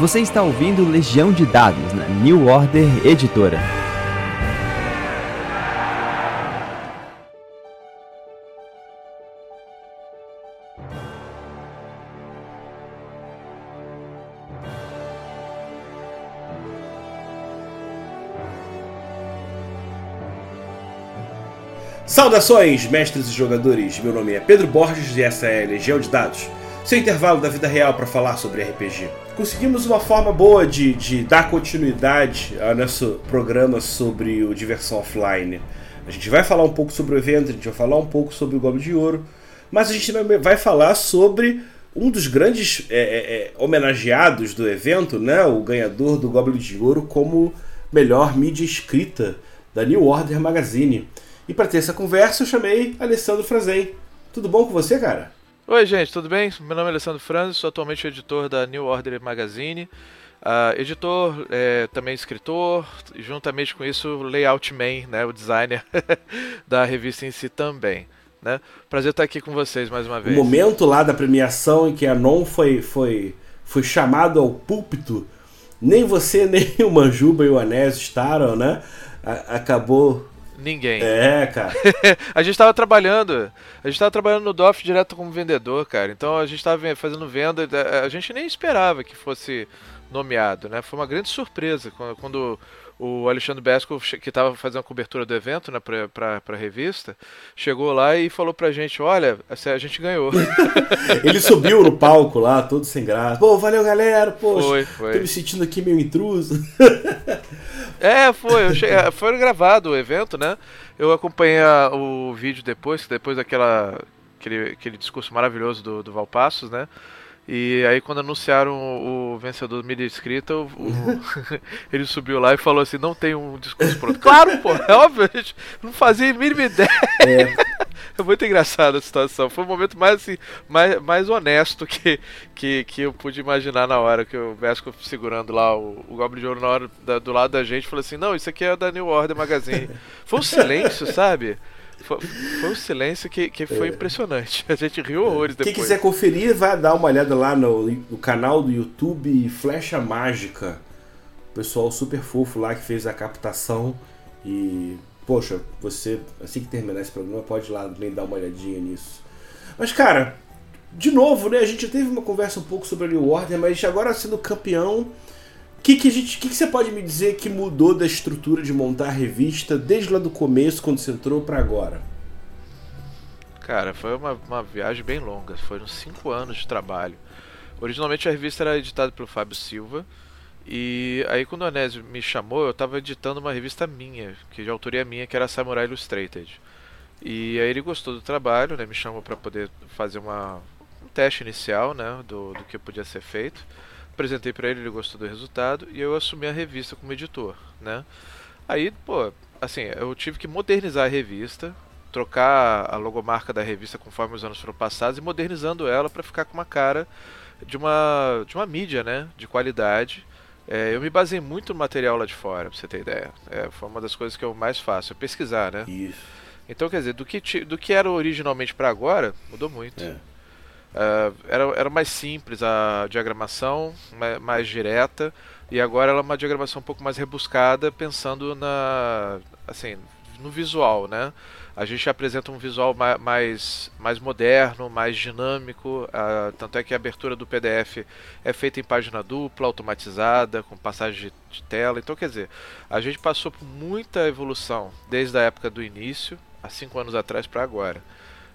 Você está ouvindo Legião de Dados na New Order Editora. Saudações, mestres e jogadores! Meu nome é Pedro Borges e essa é Legião de Dados, seu intervalo da vida real para falar sobre RPG. Conseguimos uma forma boa de, de dar continuidade ao nosso programa sobre o Diversão Offline. A gente vai falar um pouco sobre o evento, a gente vai falar um pouco sobre o Goblin de Ouro, mas a gente vai falar sobre um dos grandes é, é, é, homenageados do evento, né? o ganhador do Goblin de Ouro como melhor mídia escrita da New Order Magazine. E para ter essa conversa, eu chamei Alessandro Frazen. Tudo bom com você, cara? Oi, gente, tudo bem? Meu nome é Alessandro Franz, sou atualmente editor da New Order Magazine. Uh, editor, é, também escritor, e juntamente com isso, layout man, né, o designer da revista em si também. Né? Prazer estar aqui com vocês mais uma vez. O momento lá da premiação em que a Non foi, foi, foi chamado ao púlpito, nem você, nem o Manjuba e o Anésio estaram, né? A, acabou Ninguém. É, cara. a gente tava trabalhando. A gente tava trabalhando no DOF direto como vendedor, cara. Então a gente tava fazendo venda. A gente nem esperava que fosse nomeado, né? Foi uma grande surpresa quando o Alexandre Besco, que estava fazendo a cobertura do evento né, para a revista, chegou lá e falou pra gente: Olha, a gente ganhou. Ele subiu no palco lá, todo sem graça. Pô, valeu galera, poxa, foi, foi. tô me sentindo aqui meio intruso. É, foi. Cheguei, foi gravado o evento, né? Eu acompanhei o vídeo depois, depois daquela aquele, aquele discurso maravilhoso do, do Valpassos, né? E aí quando anunciaram o, o vencedor do mídia escrita, o, o, ele subiu lá e falou assim, não tem um discurso pronto. claro, pô, é óbvio, não fazia mínima ideia. É. é muito engraçada a situação. Foi o momento mais assim, mais, mais honesto que, que, que eu pude imaginar na hora que o Vesco segurando lá o, o Goblin de Ouro na hora da, do lado da gente, falou assim, não, isso aqui é da New Order Magazine. Foi um silêncio, sabe? Foi, foi um silêncio que, que foi é. impressionante. A gente riu horrores depois. Quem quiser conferir, vai dar uma olhada lá no, no canal do YouTube Flecha Mágica. O pessoal super fofo lá que fez a captação. E, poxa, você, assim que terminar esse programa, pode ir lá também dar uma olhadinha nisso. Mas, cara, de novo, né? A gente já teve uma conversa um pouco sobre a New Order, mas agora sendo campeão que, que, a gente, que, que você pode me dizer que mudou da estrutura de montar a revista desde lá do começo, quando você entrou, para agora? Cara, foi uma, uma viagem bem longa. Foram cinco anos de trabalho. Originalmente a revista era editada pelo Fábio Silva. E aí quando o Anésio me chamou, eu estava editando uma revista minha, que de autoria minha, que era Samurai Illustrated. E aí ele gostou do trabalho, né? Me chamou para poder fazer uma, um teste inicial, né? Do, do que podia ser feito apresentei para ele, ele gostou do resultado e eu assumi a revista como editor, né? Aí, pô, assim, eu tive que modernizar a revista, trocar a logomarca da revista conforme os anos foram passados e modernizando ela para ficar com uma cara de uma de uma mídia, né, de qualidade. É, eu me baseei muito no material lá de fora, pra você ter ideia. É, foi uma das coisas que eu mais faço, é pesquisar, né? Isso. Então, quer dizer, do que, do que era originalmente para agora, mudou muito. É. Uh, era, era mais simples a diagramação, mais, mais, direta, e agora ela é uma diagramação um pouco mais rebuscada, pensando na assim no visual, né? A gente apresenta um visual mais, mais moderno, mais dinâmico, uh, tanto é que a abertura do PDF é feita em página dupla, automatizada, com passagem de, de tela. Então, quer dizer, a gente passou por muita evolução desde a época do início, há cinco anos atrás, para agora.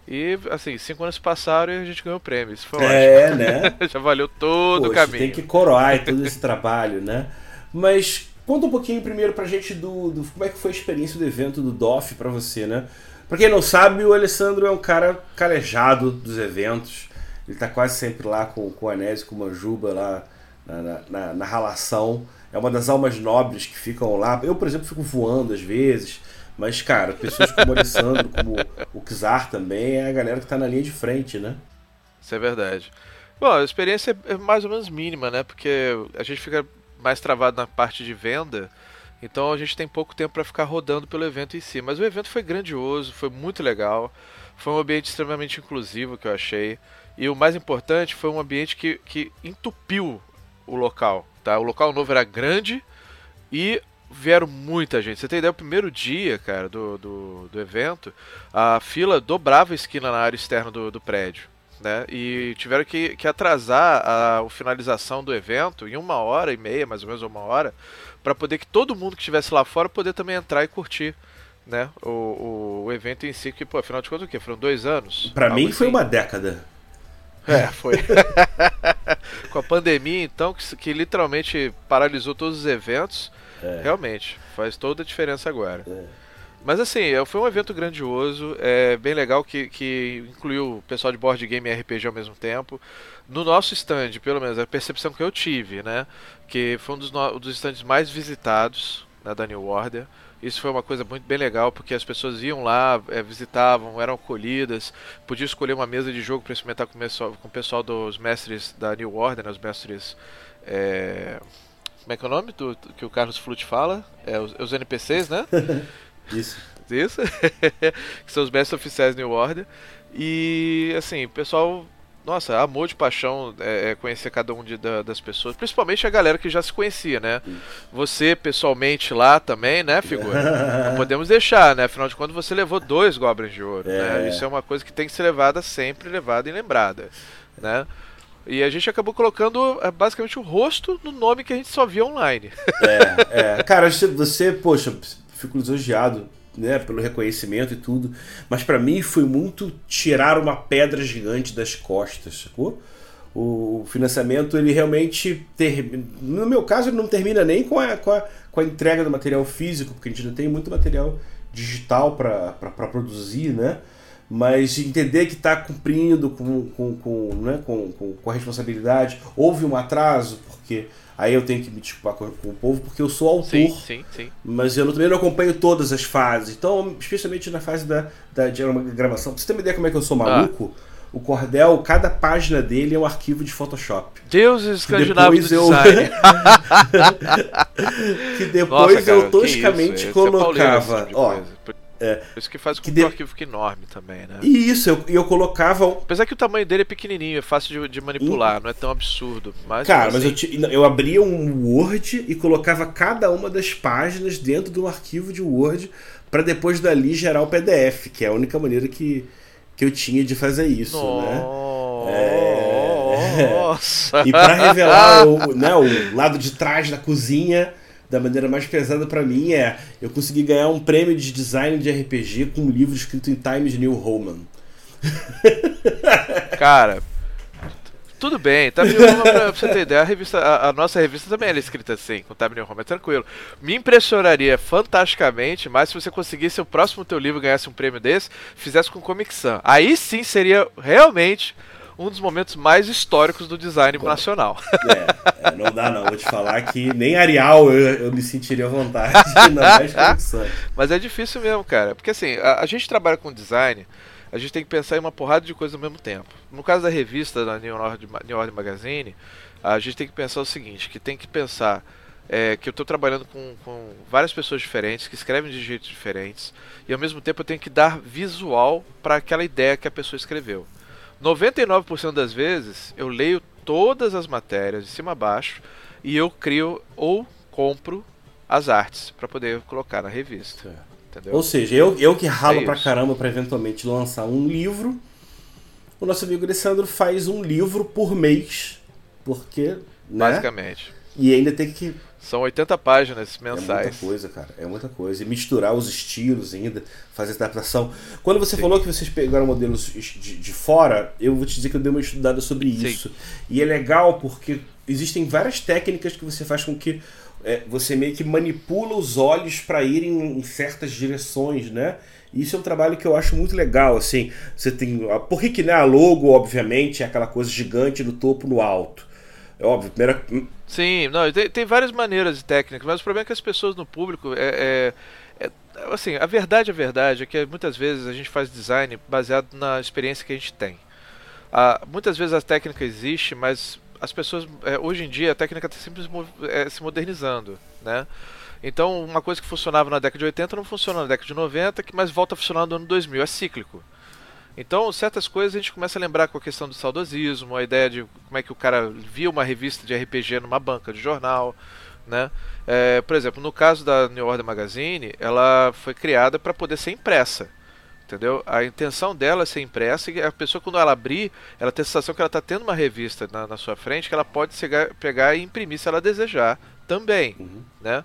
E, assim, cinco anos passaram e a gente ganhou o prêmio. Isso foi é, ótimo. né? Já valeu todo Poxa, o caminho. Tem que coroar todo esse trabalho, né? Mas conta um pouquinho primeiro pra gente do, do, como é que foi a experiência do evento do DOF pra você, né? Pra quem não sabe, o Alessandro é um cara calejado dos eventos. Ele tá quase sempre lá com, com o Anésio, com o Manjuba lá na, na, na ralação. É uma das almas nobres que ficam lá. Eu, por exemplo, fico voando às vezes. Mas, cara, pessoas como o Alessandro, como o Kizar também, é a galera que tá na linha de frente, né? Isso é verdade. Bom, a experiência é mais ou menos mínima, né? Porque a gente fica mais travado na parte de venda, então a gente tem pouco tempo para ficar rodando pelo evento em si. Mas o evento foi grandioso, foi muito legal, foi um ambiente extremamente inclusivo que eu achei. E o mais importante foi um ambiente que, que entupiu o local. Tá? O local novo era grande e vieram muita gente. Você tem ideia, o primeiro dia, cara, do, do, do evento, a fila dobrava a esquina na área externa do, do prédio. Né? E tiveram que, que atrasar a, a finalização do evento em uma hora e meia, mais ou menos uma hora, para poder que todo mundo que estivesse lá fora poder também entrar e curtir né? O, o, o, evento em si, que, pô, afinal de contas, o quê? Foram dois anos? Para mim foi assim. uma década. É, foi. Com a pandemia, então, que, que literalmente paralisou todos os eventos, é. realmente, faz toda a diferença agora. É. Mas assim, é, foi um evento grandioso, é bem legal que, que incluiu o pessoal de board game e RPG ao mesmo tempo. No nosso stand, pelo menos, a percepção que eu tive, né? Que foi um dos, no, dos stands mais visitados né, da New Order. Isso foi uma coisa muito bem legal, porque as pessoas iam lá, é, visitavam, eram acolhidas, podia escolher uma mesa de jogo para experimentar com o, pessoal, com o pessoal dos mestres da New Order, né, os mestres. É... Como é que é o nome do, que o Carlos Flute fala? É, os, os NPCs, né? Isso. Isso. que são os mestres oficiais New Order. E, assim, o pessoal nossa, amor de paixão é, é conhecer cada um de, da, das pessoas, principalmente a galera que já se conhecia, né? Você pessoalmente lá também, né, figura? Não podemos deixar, né? Afinal de contas, você levou dois Goblins de Ouro, né? é. né? Isso é uma coisa que tem que ser levada sempre, levada e lembrada, né? E a gente acabou colocando é, basicamente o rosto no nome que a gente só via online. É, é. Cara, você, poxa, fico lisonjeado né, pelo reconhecimento e tudo, mas para mim foi muito tirar uma pedra gigante das costas, sacou? O financiamento ele realmente ter... no meu caso ele não termina nem com a, com a, com a entrega do material físico, porque a gente não tem muito material digital para produzir, né? Mas entender que está cumprindo com, com, com, né, com, com, com a responsabilidade. Houve um atraso, porque Aí eu tenho que me desculpar com, o povo, porque eu sou autor. Sim, sim, sim. Mas eu também não acompanho todas as fases. Então, especialmente na fase da, da gravação. Pra você ter uma ideia como é que eu sou ah. maluco, ah. o Cordel, cada página dele é um arquivo de Photoshop. Deus escandinavos do eu... que depois Nossa, cara, eu toscamente é colocava. É ó, é. Isso que faz com que, que o arquivo fique enorme também, né? E isso, eu, eu colocava. Apesar que o tamanho dele é pequenininho, é fácil de, de manipular, não é tão absurdo. Mas Cara, assim... mas eu, eu abria um Word e colocava cada uma das páginas dentro de um arquivo de Word para depois dali gerar o PDF, que é a única maneira que, que eu tinha de fazer isso, né? Nossa. É... e para revelar o, né, o lado de trás da cozinha da maneira mais pesada para mim é eu consegui ganhar um prêmio de design de RPG com um livro escrito em Times New Roman. Cara, tudo bem, Roman, pra você ter ideia, a, revista, a, a nossa revista também é escrita assim, com Time New Roman, é tranquilo. Me impressionaria fantasticamente, mas se você conseguisse o próximo teu livro ganhasse um prêmio desse, fizesse com Comic Sans. Aí sim seria realmente um dos momentos mais históricos do design Como? nacional. É, é, não dá não, vou te falar que nem Arial eu, eu me sentiria à vontade, ainda mais Mas é difícil mesmo, cara, porque assim, a, a gente trabalha com design, a gente tem que pensar em uma porrada de coisas ao mesmo tempo. No caso da revista da New Order, New Order Magazine, a gente tem que pensar o seguinte, que tem que pensar é, que eu estou trabalhando com, com, várias pessoas diferentes, que escrevem de jeitos diferentes, e ao mesmo tempo eu tenho que dar visual para aquela ideia que a pessoa escreveu. 99% das vezes eu leio todas as matérias de cima a baixo e eu crio ou compro as artes para poder colocar na revista. Entendeu? Ou seja, eu, eu que ralo é pra caramba para eventualmente lançar um livro, o nosso amigo Alessandro faz um livro por mês, porque. Né? Basicamente. E ainda tem que são 80 páginas mensais. É muita coisa, cara. É muita coisa. E misturar os estilos ainda, fazer adaptação. Quando você Sim. falou que vocês pegaram modelos de, de, fora, eu vou te dizer que eu dei uma estudada sobre isso. Sim. E é legal porque existem várias técnicas que você faz com que é, você meio que manipula os olhos para irem em certas direções, né? Isso é um trabalho que eu acho muito legal, assim. Você tem. Por que, né, a logo, obviamente, é aquela coisa gigante do topo no alto. É óbvio, primeira. Sim, não, tem, tem várias maneiras de técnicas, mas o problema é que as pessoas no público é, é, é, assim, a verdade, a verdade é que muitas vezes a gente faz design baseado na experiência que a gente tem. Ah, muitas vezes a técnica existe, mas as pessoas é, hoje em dia a técnica está sempre é, se modernizando, né? Então uma coisa que funcionava na década de 80 não funciona na década de 90, mas volta a funcionar no ano 2000, é cíclico. Então, certas coisas a gente começa a lembrar com a questão do saudosismo, a ideia de como é que o cara via uma revista de RPG numa banca de jornal, né? É, por exemplo, no caso da New Order Magazine, ela foi criada para poder ser impressa. Entendeu? A intenção dela é ser impressa e a pessoa, quando ela abrir, ela tem a sensação que ela está tendo uma revista na, na, sua frente que ela pode chegar, pegar e imprimir se ela desejar também. Uhum. Né?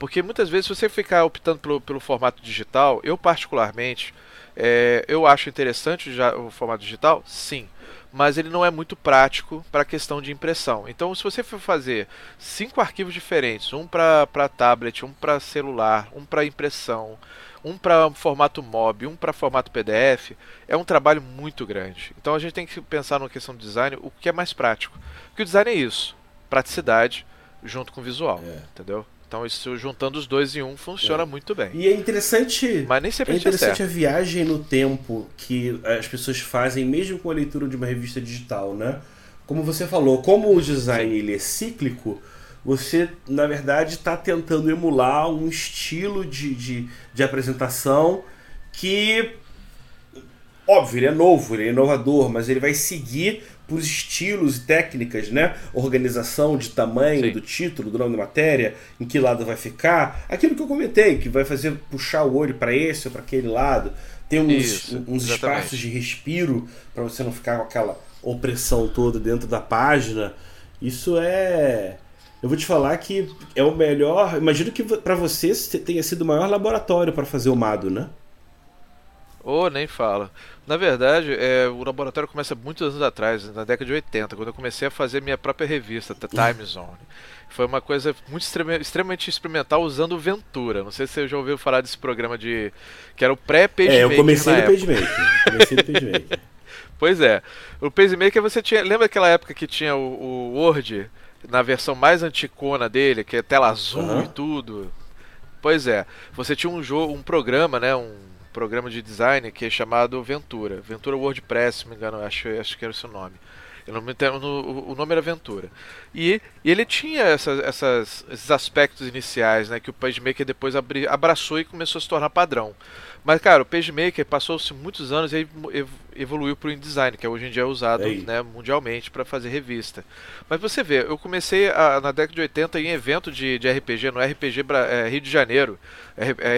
Porque muitas vezes, se você ficar optando pelo, pelo formato digital, eu particularmente, é, eu acho interessante já o formato digital, sim mas ele não é muito prático para a questão de impressão. Então, se você for fazer cinco arquivos diferentes, um para tablet, um para celular, um para impressão, um para formato MOB, um para formato PDF, é um trabalho muito grande. Então, a gente tem que pensar na questão do design, o que é mais prático. Porque o design é isso, praticidade junto com visual, é. entendeu? Então isso juntando os dois em um funciona é. muito bem. E é interessante. Mas nem sempre é interessante a viagem no tempo que as pessoas fazem, mesmo com a leitura de uma revista digital, né? Como você falou, como o design ele é cíclico, você na verdade está tentando emular um estilo de, de, de apresentação que óbvio, ele é novo, ele é inovador, mas ele vai seguir por estilos e técnicas, né? Organização de tamanho Sim. do título, do nome da matéria, em que lado vai ficar. Aquilo que eu comentei, que vai fazer puxar o olho para esse ou para aquele lado. Tem uns, Isso, uns espaços de respiro para você não ficar com aquela opressão toda dentro da página. Isso é. Eu vou te falar que é o melhor. Imagino que para você tenha sido o maior laboratório para fazer o Mado, né? Ô, oh, nem fala. Na verdade, é, o laboratório começa muitos anos atrás, na década de 80, quando eu comecei a fazer minha própria revista, The Time Zone. Foi uma coisa muito extremamente experimental usando Ventura. Não sei se você já ouviu falar desse programa de. que era o pré-PageMaker. É, eu comecei no PageMaker. Comecei no PageMaker. pois é. O PageMaker você tinha. Lembra aquela época que tinha o, o Word na versão mais anticona dele, que é tela azul uhum. e tudo? Pois é. Você tinha um jogo, um programa, né? Um programa de design que é chamado Ventura. Ventura WordPress, se me engano, acho, acho que era o seu nome. Eu não me entendo, o nome era Ventura. E, e ele tinha essas, essas, esses aspectos iniciais né, que o PageMaker depois abri, abraçou e começou a se tornar padrão. Mas, cara, o PageMaker passou-se muitos anos e evoluiu para o InDesign, que hoje em dia é usado né, mundialmente para fazer revista. Mas você vê, eu comecei a, na década de 80 em evento de, de RPG, no RPG é, Rio de Janeiro,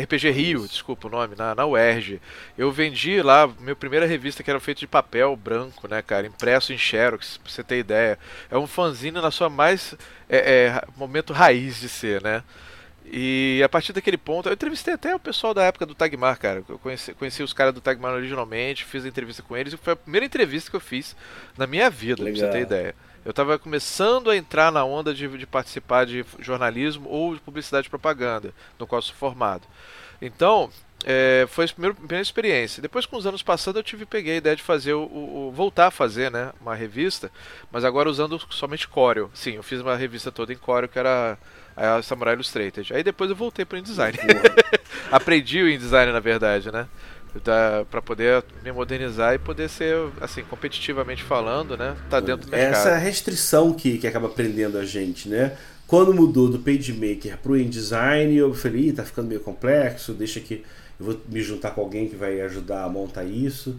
RPG Rio, desculpa o nome, na, na UERJ. Eu vendi lá minha primeira revista que era feita de papel branco, né, cara, impresso em Xerox, pra você ter ideia. É um fanzine na sua mais é, é, momento raiz de ser, né? E a partir daquele ponto, eu entrevistei até o pessoal da época do Tagmar, cara. Eu conheci, conheci os caras do Tagmar originalmente, fiz a entrevista com eles e foi a primeira entrevista que eu fiz na minha vida, Legal. pra você ter ideia. Eu estava começando a entrar na onda de, de, participar de jornalismo ou de publicidade e propaganda, no qual sou formado. Então, é, foi a primeira, primeira, experiência. Depois, com os anos passando, eu tive peguei a ideia de fazer o, o, voltar a fazer, né, uma revista, mas agora usando somente Corel. Sim, eu fiz uma revista toda em Corel que era a Samurai Illustrated. Aí depois eu voltei para o InDesign. Aprendi o InDesign, na verdade, né? para poder me modernizar e poder ser, assim, competitivamente falando, né? Tá dentro do mercado. Essa restrição que, que acaba prendendo a gente, né? Quando mudou do PageMaker para o InDesign, eu falei, tá ficando meio complexo, deixa que eu vou me juntar com alguém que vai ajudar a montar isso.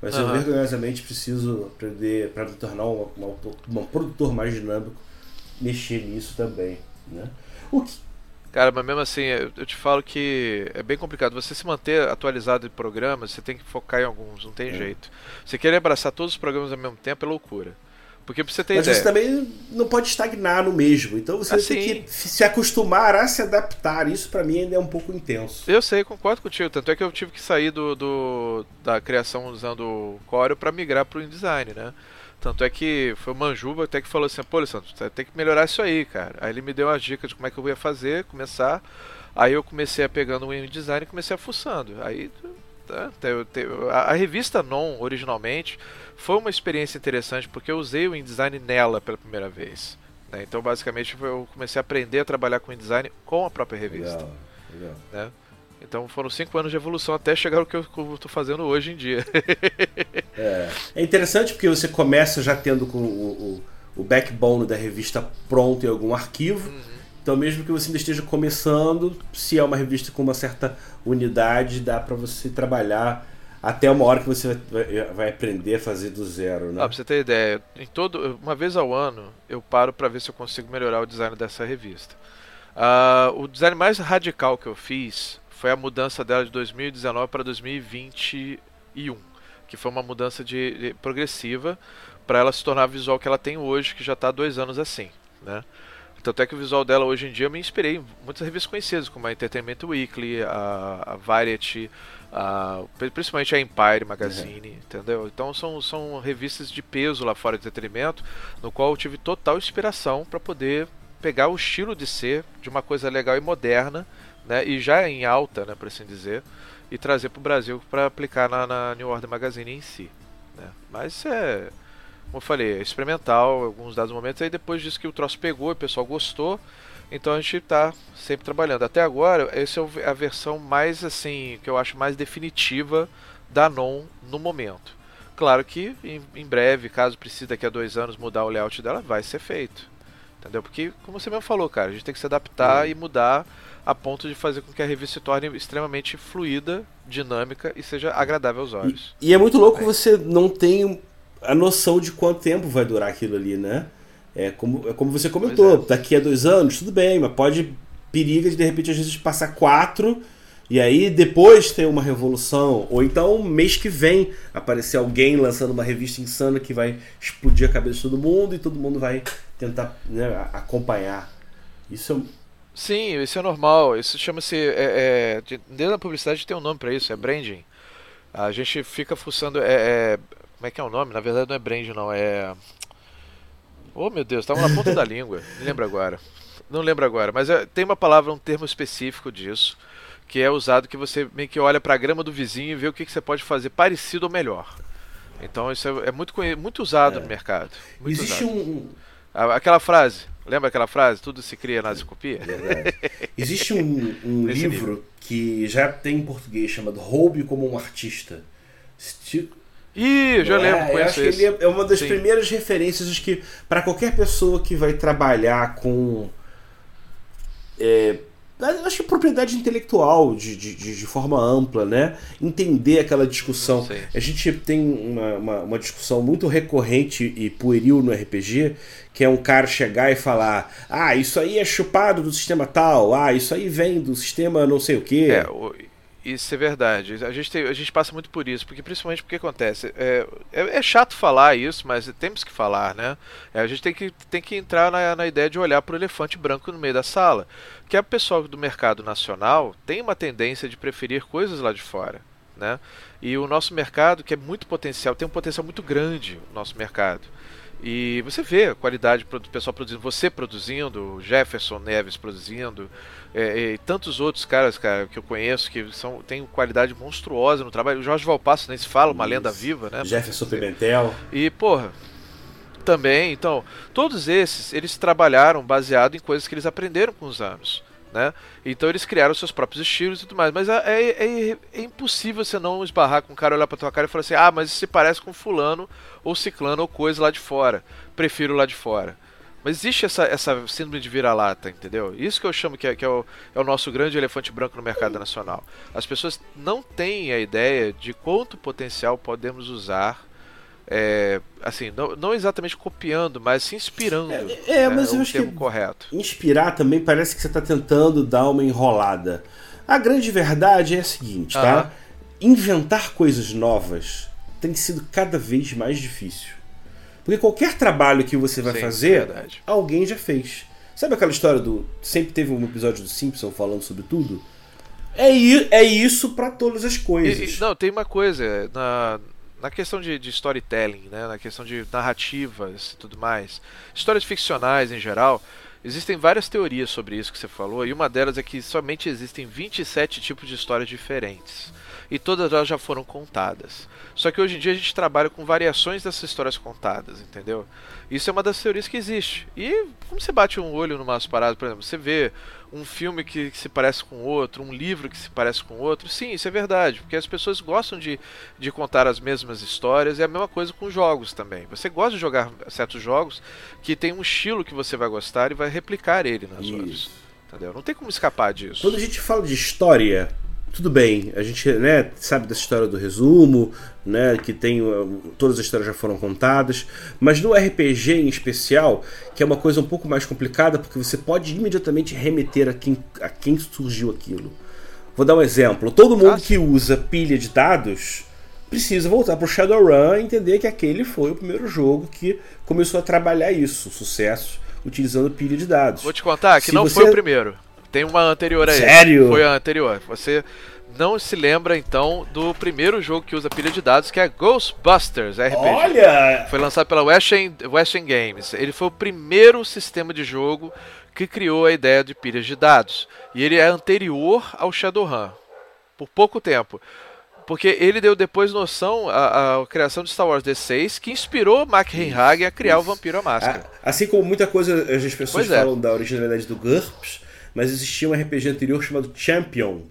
Mas uhum. eu vergonhosamente preciso aprender para me tornar um, um, um produtor mais dinâmico, mexer nisso também. Né? O que, Cara, mas mesmo assim, eu te falo que é bem complicado. Você se manter atualizado de programas, você tem que focar em alguns, não tem é. jeito. Você querer abraçar todos os programas ao mesmo tempo é loucura. Porque pra você ter Mas ideia. você também não pode estagnar no mesmo. Então você assim, tem que se acostumar a se adaptar. Isso para mim ainda é um pouco intenso. Eu sei, concordo contigo. Tanto é que eu tive que sair do, do da criação usando o Corel para migrar pro InDesign, né? Tanto é que foi o Manjuba até que falou assim, pô, Alessandro, você tem que melhorar isso aí, cara. Aí ele me deu uma dica de como é que eu ia fazer, começar. Aí eu comecei a pegando o InDesign e comecei a fuçando. Aí tá, a, a revista Non, originalmente, foi uma experiência interessante porque eu usei o InDesign nela pela primeira vez. Né? Então, basicamente, eu comecei a aprender a trabalhar com InDesign com a própria revista. Legal, legal. Né? Então foram cinco anos de evolução até chegar ao que eu estou fazendo hoje em dia. é. é. interessante porque você começa já tendo com o, o, o, backbone da revista pronto em algum arquivo. Uhum. Então, mesmo que você ainda esteja começando, se é uma revista com uma certa unidade, dá para você trabalhar até uma hora que você vai, vai aprender a fazer do zero, né? Ah, pra você ter ideia, em todo, uma vez ao ano eu paro para ver se eu consigo melhorar o design dessa revista. Uh, o design mais radical que eu fiz foi a mudança dela de 2019 para 2021, que foi uma mudança de, de progressiva para ela se tornar a visual que ela tem hoje, que já está há dois anos assim, né? Tanto é que o visual dela hoje em dia eu me inspirei em muitas revistas conhecidas, como a Entertainment Weekly, a, a Variety, a, principalmente a Empire Magazine, uhum. entendeu? Então são, são revistas de peso lá fora de entretenimento, no qual eu tive total inspiração para poder pegar o estilo de ser de uma coisa legal e moderna, né? E já em alta, né, por assim dizer, e trazer para o Brasil para aplicar na, na New Order Magazine em si. Né? Mas é como eu falei, é experimental, alguns dados momentos, aí depois disso que o troço pegou o pessoal gostou, então a gente está sempre trabalhando. Até agora, essa é a versão mais assim, que eu acho mais definitiva da NON no momento. Claro que em, em breve, caso precise daqui a dois anos mudar o layout dela, vai ser feito. Entendeu? Porque, como você mesmo falou, cara, a gente tem que se adaptar e mudar a ponto de fazer com que a revista se torne extremamente fluida, dinâmica e seja agradável aos olhos. E, e é muito louco é. você não tem a noção de quanto tempo vai durar aquilo ali, né? É como, é como você comentou, é. daqui a dois anos, tudo bem, mas pode periga de de repente às vezes passar quatro e aí depois ter uma revolução, ou então mês que vem aparecer alguém lançando uma revista insana que vai explodir a cabeça de todo mundo e todo mundo vai tentar né, acompanhar. Isso é... Sim, isso é normal. Isso chama-se. É, é, dentro da publicidade tem um nome para isso, é branding. A gente fica fuçando. É, é, como é que é o nome? Na verdade não é brand, não, é. Oh meu Deus, estava na ponta da língua. Não lembro agora. Não lembro agora, mas é, tem uma palavra, um termo específico disso, que é usado que você meio que olha para a grama do vizinho e vê o que, que você pode fazer parecido ou melhor. Então isso é, é muito, muito usado é. no mercado. Muito Existe usado. um. Aquela frase, lembra aquela frase? Tudo se cria, nada se copia? Existe um, um livro nível. que já tem em português chamado Roube como um Artista. Ih, já lembro. É, eu acho esse. que ele é uma das Sim. primeiras referências que para qualquer pessoa que vai trabalhar com é, acho que propriedade intelectual de, de, de, forma ampla, né? Entender aquela discussão. A gente tem uma, uma, uma, discussão muito recorrente e pueril no RPG, que é um cara chegar e falar: ah, isso aí é chupado do sistema tal, ah, isso aí vem do sistema não sei o quê. É, o isso é verdade. A gente, tem, a gente passa muito por isso, porque principalmente porque acontece. É, é, é chato falar isso, mas temos que falar, né? É, a gente tem que, tem que entrar na, na ideia de olhar para o elefante branco no meio da sala. Que a pessoa do mercado nacional tem uma tendência de preferir coisas lá de fora. Né? E o nosso mercado, que é muito potencial, tem um potencial muito grande, o nosso mercado. E você vê a qualidade do pessoal produzindo, você produzindo, Jefferson Neves produzindo, é, e tantos outros caras cara, que eu conheço que são, têm qualidade monstruosa no trabalho. O Jorge Valpasso nem se fala, uma lenda viva, né? Jefferson Pimentel. E, porra, também, então, todos esses, eles trabalharam baseado em coisas que eles aprenderam com os anos. Né? Então eles criaram seus próprios estilos e tudo mais. Mas é, é, é, é impossível você não esbarrar com um cara, olhar pra tua cara e falar assim: ah, mas isso se parece com fulano ou ciclano ou coisa lá de fora. Prefiro lá de fora. Mas existe essa, essa síndrome de vira-lata, entendeu? Isso que eu chamo que, é, que é, o, é o nosso grande elefante branco no mercado nacional. As pessoas não têm a ideia de quanto potencial podemos usar é, assim, não, não, exatamente copiando, mas se inspirando. É, é mas é, eu acho que correto. inspirar também parece que você está tentando dar uma enrolada. A grande verdade é a seguinte, tá? Inventar coisas novas tem sido cada vez mais difícil. Porque qualquer trabalho que você vai Sim, fazer, alguém já fez. Sabe aquela história do. Sempre teve um episódio do Simpson falando sobre tudo? É, é isso para todas as coisas. E, não, tem uma coisa. Na, na questão de, de, storytelling, né, na questão de narrativas e tudo mais, histórias ficcionais em geral, existem várias teorias sobre isso que você falou, e uma delas é que somente existem 27 tipos de histórias diferentes. E todas elas já foram contadas. Só que hoje em dia a gente trabalha com variações dessas histórias contadas, entendeu? Isso é uma das teorias que existe. E como você bate um olho numas paradas, por exemplo, você vê um filme que, que, se parece com outro, um livro que se parece com outro, sim, isso é verdade, porque as pessoas gostam de, de contar as mesmas histórias e é a mesma coisa com jogos também. Você gosta de jogar certos jogos que tem um estilo que você vai gostar e vai replicar ele nas isso. outras. Entendeu? Não tem como escapar disso. Quando a gente fala de história, tudo bem, a gente né, sabe dessa história do resumo, né, que tem todas as histórias já foram contadas, mas no RPG em especial, que é uma coisa um pouco mais complicada, porque você pode imediatamente remeter a quem, a quem surgiu aquilo. Vou dar um exemplo. Todo mundo que usa pilha de dados precisa voltar para o Shadowrun e entender que aquele foi o primeiro jogo que começou a trabalhar isso, sucesso, utilizando pilha de dados. Vou te contar que Se não você... foi o primeiro. Tem uma anterior a Sério? Foi a anterior. Você não se lembra então do primeiro jogo que usa pilha de dados, que é Ghostbusters RPG. Olha! Foi lançado pela Western, Western Games. Ele foi o primeiro sistema de jogo que criou a ideia de pilhas de dados. E ele é anterior ao Shadowrun, por pouco tempo. Porque ele deu depois noção à, à criação de Star Wars D6, que inspirou Mark Reinhage a criar isso. o Vampiro à Máscara. Assim como muita coisa as pessoas pois é. falam é. da originalidade do GURPS, mas existia um RPG anterior chamado Champion.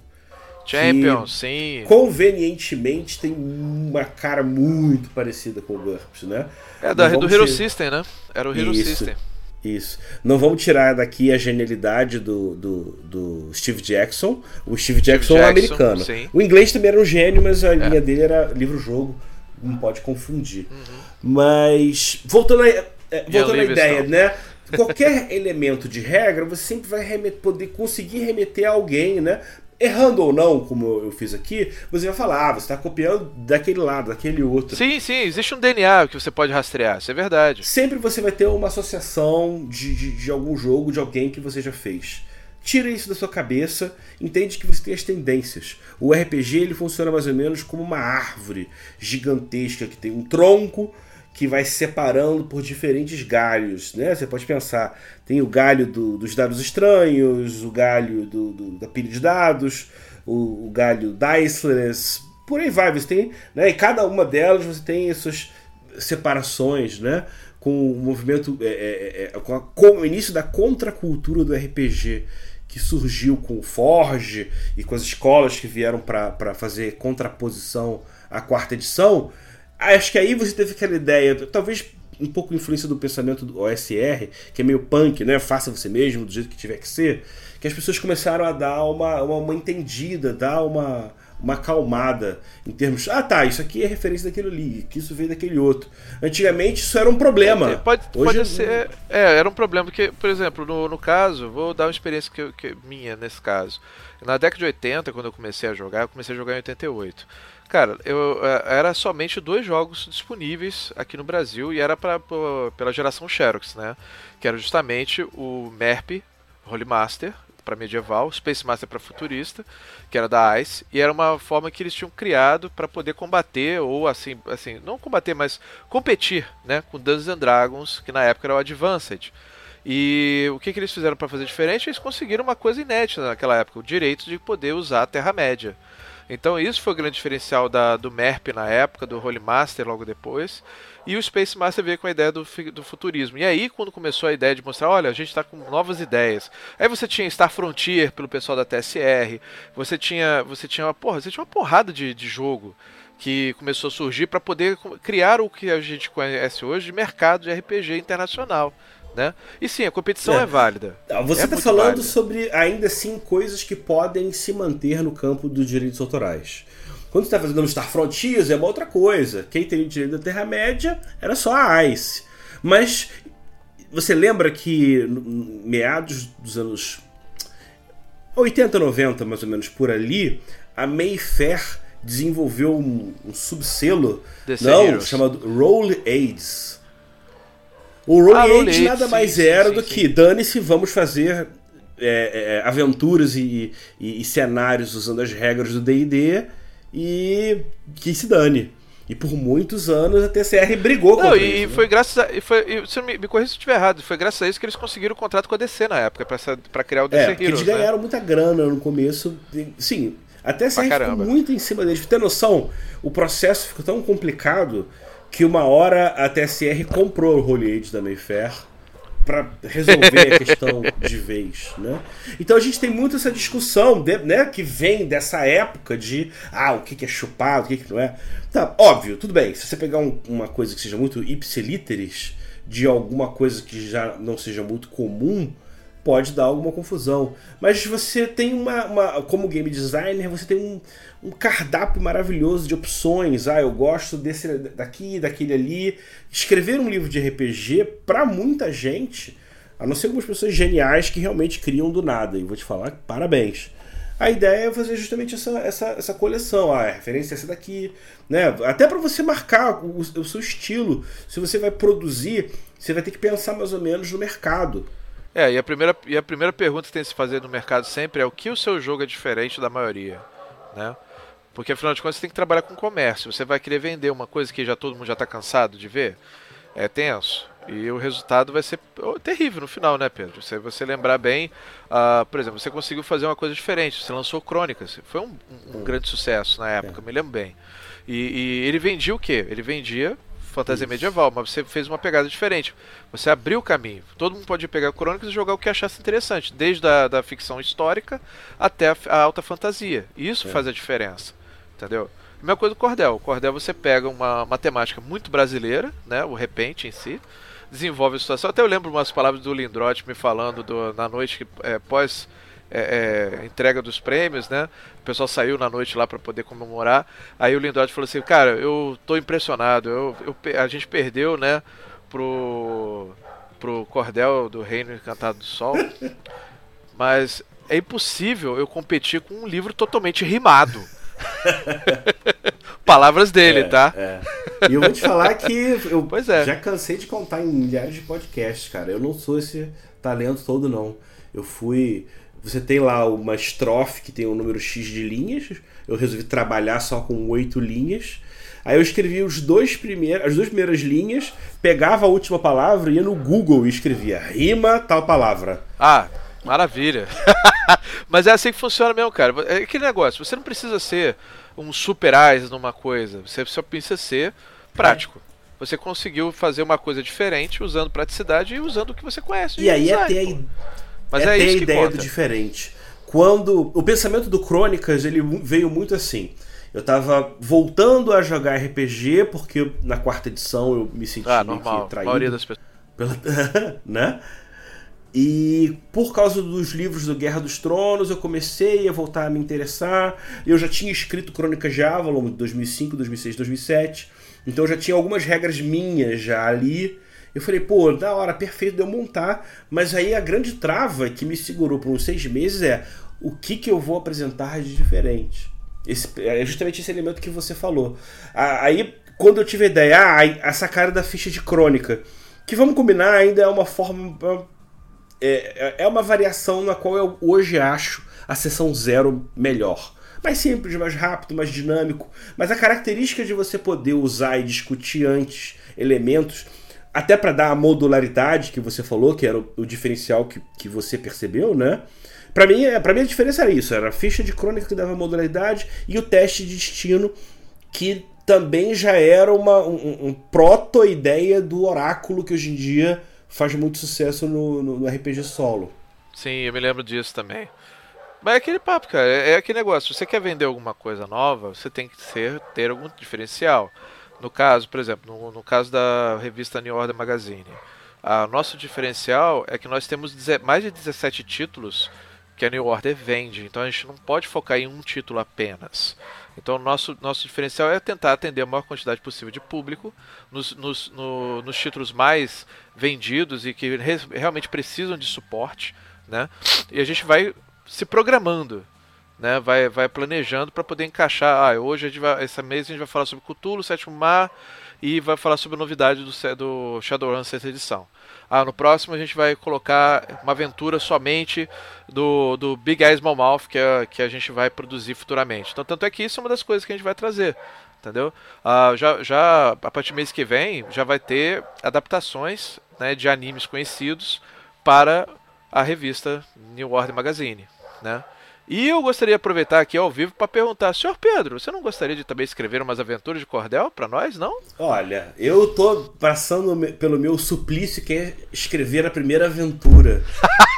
Champion, sim. Convenientemente tem uma cara muito parecida com o GURPS, né? É da, do Hero System, né? Era o Hero Isso. System. Isso. Não vamos tirar daqui a genialidade do, do, do Steve Jackson. O Steve Jackson, é americano. Sim. O inglês também era um gênio, mas a é. linha dele era livro-jogo. Não pode confundir. Uhum. Mas, voltando, a, é, voltando à ideia, né? Qualquer elemento de regra, você sempre vai remeter, poder conseguir remeter a alguém, né? errando ou não, como eu fiz aqui, você vai falar, ah, você está copiando daquele lado, daquele outro. Sim, sim, existe um DNA que você pode rastrear, isso é verdade. Sempre você vai ter uma associação de, de, de algum jogo, de alguém que você já fez. Tira isso da sua cabeça, entende que você tem as tendências. O RPG ele funciona mais ou menos como uma árvore gigantesca que tem um tronco que vai se separando por diferentes galhos. Né? Você pode pensar, tem o galho do, dos dados estranhos, o galho do, do, da pilha de dados, o, o galho diceless, por aí vai. Você tem, né? E cada uma delas você tem essas separações, né? Com o movimento, é, é, é, com, a, com o início da contracultura do RPG que surgiu com o Forge e com as escolas que vieram para fazer contraposição à quarta edição, Acho que aí você teve aquela ideia, talvez um pouco influência do pensamento do OSR, que é meio punk, né? Faça você mesmo, do jeito que tiver que ser, que as pessoas começaram a dar uma, uma, uma entendida, dar uma, uma acalmada em termos. Ah, tá, isso aqui é referência daquele ali, que isso veio daquele outro. Antigamente isso era um problema. É, pode, Hoje pode ser. É, era um problema, porque, por exemplo, no, no caso, vou dar uma experiência que, que minha nesse caso. Na década de 80, quando eu comecei a jogar, eu comecei a jogar em 88. Cara, eu, é, era somente dois jogos disponíveis aqui no Brasil e era pra, pela geração Xerox, né? Que era justamente o MERP, Holy Master, para medieval, Space Master para futurista, que era da ICE, e era uma forma que eles tinham criado para poder combater ou assim, assim, não combater, mas competir, né, com Dungeons and Dragons, que na época era o Advanced. E o que, que eles fizeram para fazer diferente? Eles conseguiram uma coisa inédita naquela época, o direito de poder usar a Terra-média. Então isso foi o grande diferencial da, do MERP na época, do Holy Master logo depois. E o Space Master veio com a ideia do, do futurismo. E aí, quando começou a ideia de mostrar, olha, a gente está com novas ideias. Aí você tinha Star Frontier pelo pessoal da TSR, você tinha, você tinha uma porra, você tinha uma porrada de, de jogo que começou a surgir para poder criar o que a gente conhece hoje de mercado de RPG internacional. Né? E sim, a competição é, é válida. Ah, você está é falando válida. sobre, ainda assim, coisas que podem se manter no campo dos direitos autorais. Quando você está fazendo Star Frontiers é uma outra coisa. Quem tem o direito da Terra-média era só a ICE. Mas você lembra que meados dos anos 80, 90, mais ou menos por ali, a Mayfair desenvolveu um, um subselo não, chamado Roll Aids o Rolling ah, nada mais sim, era sim, do sim. que dane-se, vamos fazer é, é, aventuras e, e, e, cenários usando as regras do DD e que se dane. E por muitos anos a TCR brigou com e isso. Né? foi graças a. E foi, e, se me, me corrija se eu estiver errado, foi graças a isso que eles conseguiram o contrato com a DC na época, para criar o DC é, Heroes. Eles né? ganharam muita grana no começo. Sim, a TCR ficou muito em cima deles. Ter noção, o processo ficou tão complicado que uma hora a TSR comprou o Holy Age da Mayfair para resolver a questão de vez, né? Então a gente tem muito essa discussão, de, né, que vem dessa época de ah, o que, que é chupado, o que, que não é. Tá, óbvio, tudo bem. Se você pegar um, uma coisa que seja muito ipsiliteris, de alguma coisa que já não seja muito comum, pode dar alguma confusão. Mas você tem uma, uma como game designer, você tem um, um, cardápio maravilhoso de opções. Ah, eu gosto desse daqui, daquele ali. Escrever um livro de RPG para muita gente, a não ser algumas pessoas geniais que realmente criam do nada. E vou te falar, parabéns. A ideia é fazer justamente essa, essa, essa coleção. Ah, a referência é essa daqui. Né? Até para você marcar o, o seu estilo. Se você vai produzir, você vai ter que pensar mais ou menos no mercado. É, e a primeira, e a primeira pergunta que tem que se fazer no mercado sempre é o que o seu jogo é diferente da maioria, né? Porque afinal de contas você tem que trabalhar com comércio. Você vai querer vender uma coisa que já todo mundo já está cansado de ver. É tenso. E o resultado vai ser terrível no final, né, Pedro? Se você lembrar bem, uh, por exemplo, você conseguiu fazer uma coisa diferente. Você lançou Crônicas. Foi um, um, grande sucesso na época, é. me lembro bem. E, e, ele vendia o quê? Ele vendia fantasia Isso. medieval, mas você fez uma pegada diferente. Você abriu o caminho. Todo mundo pode pegar Crônicas e jogar o que achasse interessante, desde a da ficção histórica até a, a alta fantasia. Isso é. faz a diferença, entendeu? A mesma coisa do Cordel. O Cordel você pega uma, uma temática muito brasileira, né? O repente em si desenvolve a situação. Até eu lembro umas palavras do Lindroth me falando do, na noite que é, pós é, é, entrega dos prêmios, né? O pessoal saiu na noite lá para poder comemorar. Aí o Lindroth falou assim, cara, eu tô impressionado. Eu, eu, a gente perdeu, né? Pro pro cordel do Reino Encantado do Sol, mas é impossível eu competir com um livro totalmente rimado. Palavras dele, é, tá? É. E eu vou te falar que eu é. já cansei de contar em milhares de podcasts, cara. Eu não sou esse talento todo, não. Eu fui. Você tem lá uma estrofe que tem um número X de linhas. Eu resolvi trabalhar só com oito linhas. Aí eu escrevi os dois primeiros, as duas primeiras linhas, pegava a última palavra, ia no Google e escrevia rima tal palavra. Ah, Maravilha. Mas é assim que funciona mesmo, cara. É aquele negócio, você não precisa ser um super AIS numa coisa, você só precisa ser prático. É. Você conseguiu fazer uma coisa diferente usando praticidade e usando o que você conhece. E aí design, é ter a, Mas é, é ter a ideia conta. do diferente. Quando o pensamento do Crônicas ele veio muito assim. Eu tava voltando a jogar RPG porque na quarta edição eu me senti ah, normal. traído. A maioria das pessoas. Pela, né? E por causa dos livros do Guerra dos Tronos, eu comecei a voltar a me interessar. Eu já tinha escrito Crônicas de Avalon de 2005, 2006, 2007. Então eu já tinha algumas regras minhas já ali. Eu falei, pô, da hora, perfeito de eu montar. Mas aí a grande trava que me segurou por uns seis meses é o que, que eu vou apresentar de diferente. Esse, é justamente esse elemento que você falou. Aí, quando eu tive a ideia, ah, essa cara da ficha de crônica, que vamos combinar, ainda é uma forma é, é uma variação na qual eu hoje acho a sessão zero melhor. Mais simples, mais rápido, mais dinâmico. Mas a característica de você poder usar e discutir antes elementos, até para dar a modularidade que você falou, que era o, o diferencial que, que você percebeu, né? Para mim, é, pra mim a diferença era isso: era a ficha de crônica que dava modularidade e o teste de destino que também já era uma um, um proto-ideia do oráculo que hoje em dia faz muito sucesso no, no, no, RPG solo. Sim, eu me lembro disso também. Mas é aquele papo, cara, é, é aquele negócio. Se você quer vender alguma coisa nova, você tem que ser, ter algum diferencial. No caso, por exemplo, no, no caso da revista New Order Magazine, a nosso diferencial é que nós temos mais de 17 títulos que a New Order vende. Então a gente não pode focar em um título apenas. Então, nosso, nosso diferencial é tentar atender a maior quantidade possível de público nos, nos, no, nos títulos mais vendidos e que re, realmente precisam de suporte. Né? E a gente vai se programando, né? vai, vai planejando para poder encaixar. Ah, hoje, a gente vai, esse mês, a gente vai falar sobre Cthulhu, Sétimo Mar e vai falar sobre a novidade do, do Shadowrun sexta edição. Ah, no próximo a gente vai colocar uma aventura somente do, do Big Eyes Mouth que, é, que a gente vai produzir futuramente. Então, tanto é que isso é uma das coisas que a gente vai trazer. Entendeu? Ah, já, já a partir do mês que vem já vai ter adaptações né, de animes conhecidos para a revista New Order Magazine. Né? E eu gostaria de aproveitar aqui ao vivo para perguntar, senhor Pedro, você não gostaria de também escrever umas aventuras de cordel para nós, não? Olha, eu tô passando pelo meu suplício que é escrever a primeira aventura.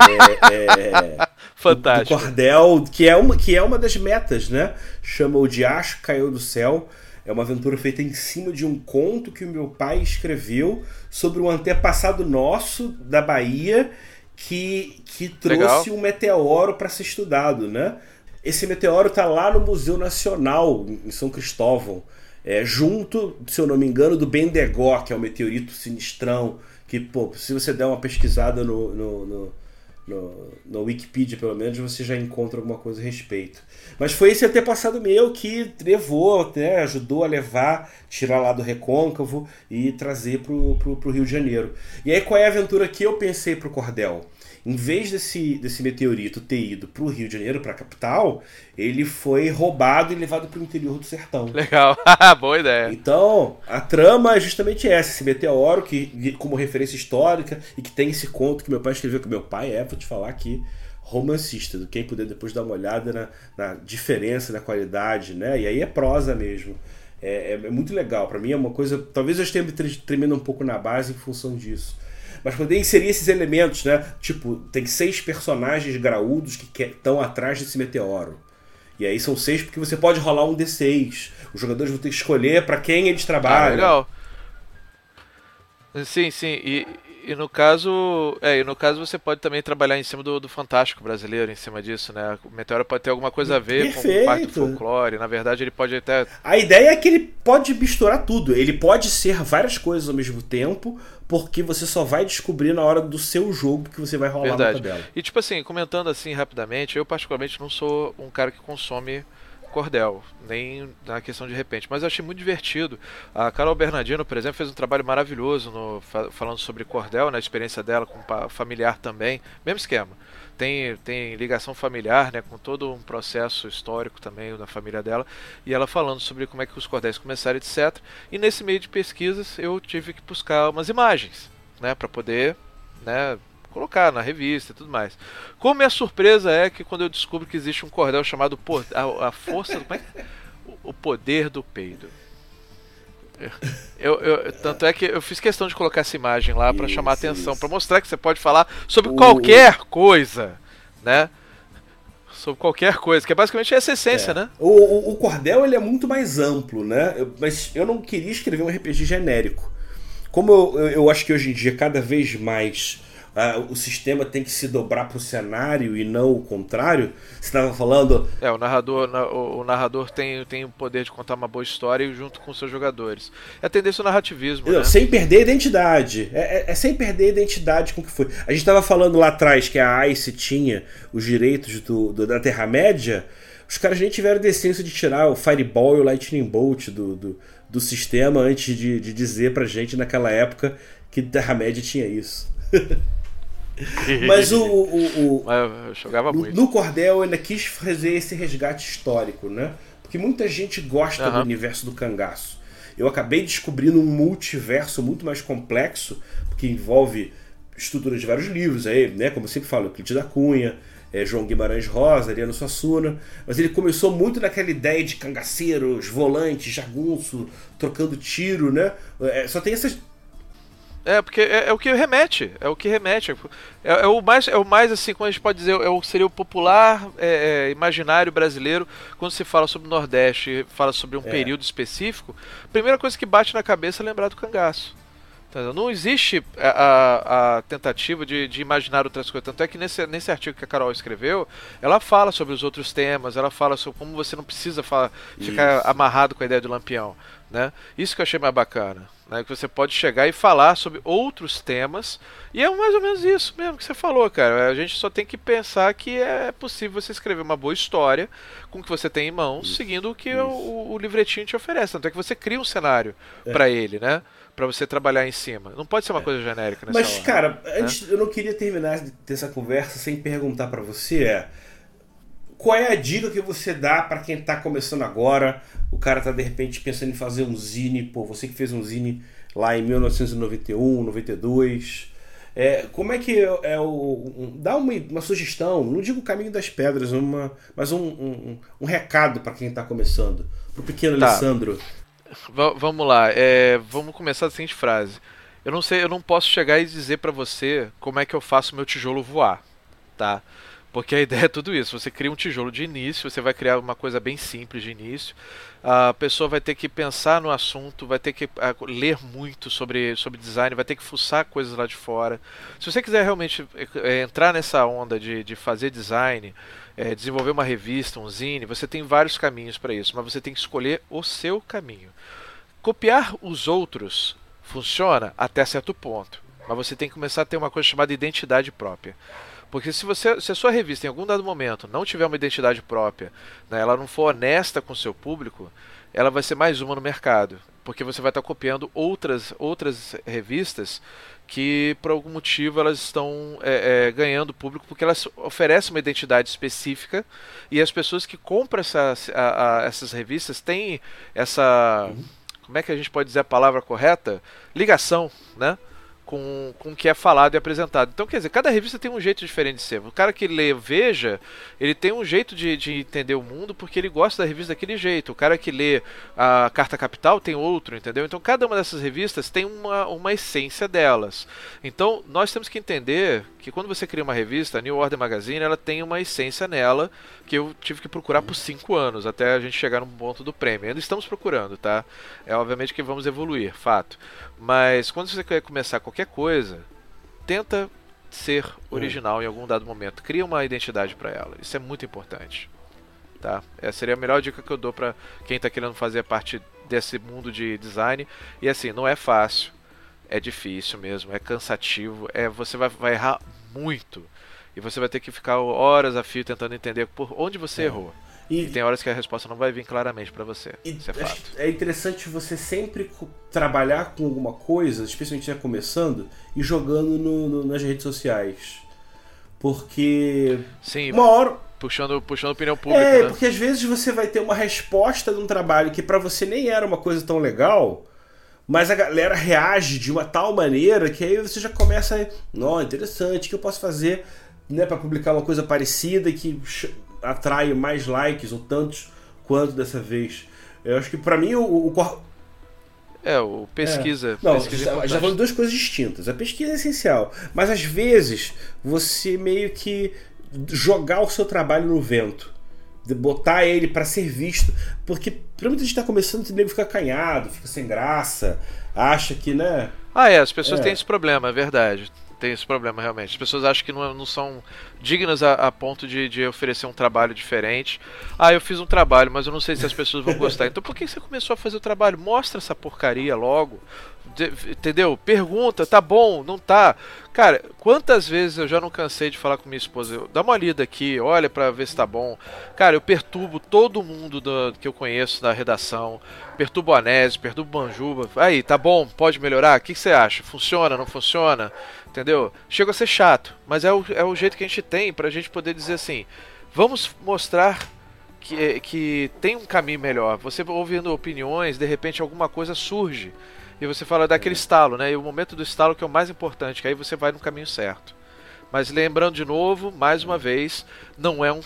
é, é, Fantástico. Do, do cordel, que é, uma, que é uma das metas, né? Chama O Diacho Caiu do Céu. É uma aventura feita em cima de um conto que o meu pai escreveu sobre um antepassado nosso da Bahia que, que trouxe Legal. um meteoro para ser estudado, né? Esse meteoro está lá no Museu Nacional, em São Cristóvão, é, junto, se eu não me engano, do Bendegó, que é o meteorito sinistrão, que, pô, se você der uma pesquisada no, no, no no, no Wikipedia, pelo menos, você já encontra alguma coisa a respeito. Mas foi esse antepassado meu que levou, né, ajudou a levar, tirar lá do recôncavo e trazer pro, pro Rio de Janeiro. E aí qual é a aventura que eu pensei pro Cordel? Em vez desse, desse meteorito ter ido para o Rio de Janeiro, para a capital, ele foi roubado e levado para o interior do sertão. Legal, boa ideia. Então, a trama é justamente essa: esse meteoro, que como referência histórica, e que tem esse conto que meu pai escreveu, que meu pai é, vou te falar aqui, romancista. Quem puder depois dar uma olhada na, na diferença, na qualidade, né? E aí é prosa mesmo. É, é, é muito legal. Para mim é uma coisa. Talvez eu esteja tremendo um pouco na base em função disso mas poder inserir esses elementos, né? Tipo, tem seis personagens graúdos que estão atrás desse meteoro. E aí são seis porque você pode rolar um D6. Os jogadores vão ter que escolher para quem eles trabalham. Ah, legal. Sim, sim. E, e no caso, é, e no caso você pode também trabalhar em cima do, do fantástico brasileiro, em cima disso, né? O meteoro pode ter alguma coisa a ver Perfeito. com parte do folclore. Na verdade, ele pode até. A ideia é que ele pode misturar tudo. Ele pode ser várias coisas ao mesmo tempo, porque você só vai descobrir na hora do seu jogo que você vai rolar verdade. na tabela. E tipo assim, comentando assim rapidamente, eu particularmente não sou um cara que consome cordel, nem na questão de repente, mas eu achei muito divertido. A Carol Bernardino, por exemplo, fez um trabalho maravilhoso no, falando sobre cordel, na né, experiência dela com familiar também, mesmo esquema. Tem, tem ligação familiar, né, com todo um processo histórico também da família dela, e ela falando sobre como é que os cordéis começaram, etc. E nesse meio de pesquisas eu tive que buscar umas imagens, né, para poder, né, colocar na revista e tudo mais. Como minha surpresa é que quando eu descubro que existe um cordel chamado a, a força do, é? o poder do peido. Eu, eu, tanto é que eu fiz questão de colocar essa imagem lá para chamar atenção, para mostrar que você pode falar sobre o... qualquer coisa, né? Sobre qualquer coisa, que é basicamente essa essência, é. né? O, o, o, cordel ele é muito mais amplo, né? Eu, mas eu não queria escrever um RPG genérico. Como eu, eu acho que hoje em dia cada vez mais uh, o sistema tem que se dobrar para o cenário e não o contrário. Você estava falando. É, o narrador, o, narrador tem, tem o poder de contar uma boa história junto com seus jogadores. É a tendência ao narrativismo. Não, né? Sem perder a identidade. É, é, é, sem perder a identidade com o que foi. A gente estava falando lá atrás que a ICE tinha os direitos do, do da Terra-média. Os caras nem tiveram decência de tirar o Fireball e o Lightning Bolt do, do, do sistema antes de, de dizer pra gente naquela época que Terra-média tinha isso. Mas o. o, o eu jogava no, muito. No Cordel ainda quis fazer esse resgate histórico, né? Porque muita gente gosta uhum. do universo do cangaço. Eu acabei descobrindo um multiverso muito mais complexo, que envolve estruturas de vários livros, aí, né? Como eu sempre falo, Euclides da Cunha, é, João Guimarães Rosa, Ariano Suassuna. Mas ele começou muito naquela ideia de cangaceiros, volantes, jagunço, trocando tiro, né? É, só tem essas é, porque é, é, o que remete, é o que remete. É, é, o mais, é o mais assim, como a gente pode dizer, é o, seria o popular é, é imaginário brasileiro quando se fala sobre o Nordeste, fala sobre um é. período específico. Primeira coisa que bate na cabeça é lembrar do cangaço. Não existe a, a, a tentativa de, de, imaginar outras coisas. Tanto é que nesse, nesse artigo que a Carol escreveu, ela fala sobre os outros temas, ela fala sobre como você não precisa falar, ficar amarrado com a ideia do lampião. Né? Isso que eu achei mais bacana. Né? Que você pode chegar e falar sobre outros temas. E é mais ou menos isso mesmo que você falou, cara. A gente só tem que pensar que é possível você escrever uma boa história com o que você tem em mãos, isso, seguindo o que o, o, livretinho te oferece. Tanto é que você cria um cenário é. para ele, né? para você trabalhar em cima. Não pode ser uma é. coisa genérica nessa Mas, hora, cara, né? antes, eu não queria terminar dessa conversa sem perguntar para você é qual é a dica que você dá para quem está começando agora? O cara está de repente pensando em fazer um zine, pô, você que fez um zine lá em 1991, 92. É, como é que é, é o. Um, dá uma, uma, sugestão, não digo o caminho das pedras, uma, mas um, um, um recado para quem está começando, para o pequeno tá. Alessandro. V vamos lá, é, vamos começar a seguinte frase. Eu não sei, eu não posso chegar e dizer para você como é que eu faço meu tijolo voar, tá? Porque a ideia é tudo isso. Você cria um tijolo de início, você vai criar uma coisa bem simples de início. A pessoa vai ter que pensar no assunto, vai ter que a, ler muito sobre, sobre design, vai ter que fuçar coisas lá de fora. Se você quiser realmente é, entrar nessa onda de, de fazer design, é, desenvolver uma revista, um zine, você tem vários caminhos para isso, mas você tem que escolher o seu caminho. Copiar os outros funciona até certo ponto, mas você tem que começar a ter uma coisa chamada identidade própria. Porque se, você, se a sua revista em algum dado momento não tiver uma identidade própria, né, ela não for honesta com o seu público, ela vai ser mais uma no mercado. Porque você vai estar copiando outras, outras revistas que por algum motivo elas estão é, é, ganhando público porque elas oferecem uma identidade específica e as pessoas que compram essa, a, a, essas revistas têm essa como é que a gente pode dizer a palavra correta? Ligação né com, com o que é falado e apresentado. Então, quer dizer, cada revista tem um jeito diferente de ser. O cara que lê Veja, ele tem um jeito de, de entender o mundo porque ele gosta da revista daquele jeito. O cara que lê a Carta Capital tem outro, entendeu? Então, cada uma dessas revistas tem uma, uma essência delas. Então, nós temos que entender que quando você cria uma revista, a New Order Magazine, ela tem uma essência nela que eu tive que procurar por cinco anos até a gente chegar no ponto do prêmio. Ainda estamos procurando, tá? É obviamente que vamos evoluir, fato. Mas quando você quer começar qualquer coisa, tenta ser original em algum dado momento. Cria uma identidade para ela. Isso é muito importante. Tá? Essa seria a melhor dica que eu dou para quem está querendo fazer parte desse mundo de design. E assim, não é fácil, é difícil mesmo, é cansativo, é você vai, vai errar muito e você vai ter que ficar horas a fio tentando entender por onde você é. errou. E, e, tem horas que a resposta não vai vir claramente para você. Isso é fato. É interessante você sempre trabalhar com alguma coisa, especialmente já começando, e jogando no, no, nas redes sociais. Porque. Sim, uma hora. Puxando, puxando opinião pública. É, né? porque às vezes você vai ter uma resposta de um trabalho que para você nem era uma coisa tão legal, mas a galera reage de uma tal maneira que aí você já começa a. Não, interessante, o que eu posso fazer né, para publicar uma coisa parecida que atrai mais likes ou tantos quanto dessa vez. Eu acho que para mim o, o, é, o pesquisa. É. Não, pesquisa já, já falando duas coisas distintas. A pesquisa é essencial, mas às vezes você meio que jogar o seu trabalho no vento, de botar ele para ser visto, porque pra muita gente está começando, o nego fica acanhado, fica sem graça, acha que, né? Ah, é, as pessoas é. têm esse problema, é verdade tem esse problema realmente. As pessoas acham que não, não são dignas a, a ponto de, de, oferecer um trabalho diferente. Ah, eu fiz um trabalho, mas eu não sei se as pessoas vão gostar. Então por que você começou a fazer o trabalho? Mostra essa porcaria logo. De, entendeu? Pergunta, tá bom, não tá. Cara, quantas vezes eu já não cansei de falar com minha esposa? Dá uma lida aqui, olha para ver se tá bom. Cara, eu perturbo todo mundo do, que eu conheço da redação. Perturbo o Anésio, perturbo Banjuba. Aí, tá bom, pode melhorar? O que, que você acha? Funciona, não funciona? Entendeu? Chega a ser chato, mas é o, é o jeito que a gente tem pra gente poder dizer assim: vamos mostrar que, que tem um caminho melhor. Você ouvindo opiniões, de repente alguma coisa surge e você fala daquele estalo, né? E o momento do estalo que é o mais importante, que aí você vai no caminho certo. Mas lembrando de novo, mais uma vez, não é, um,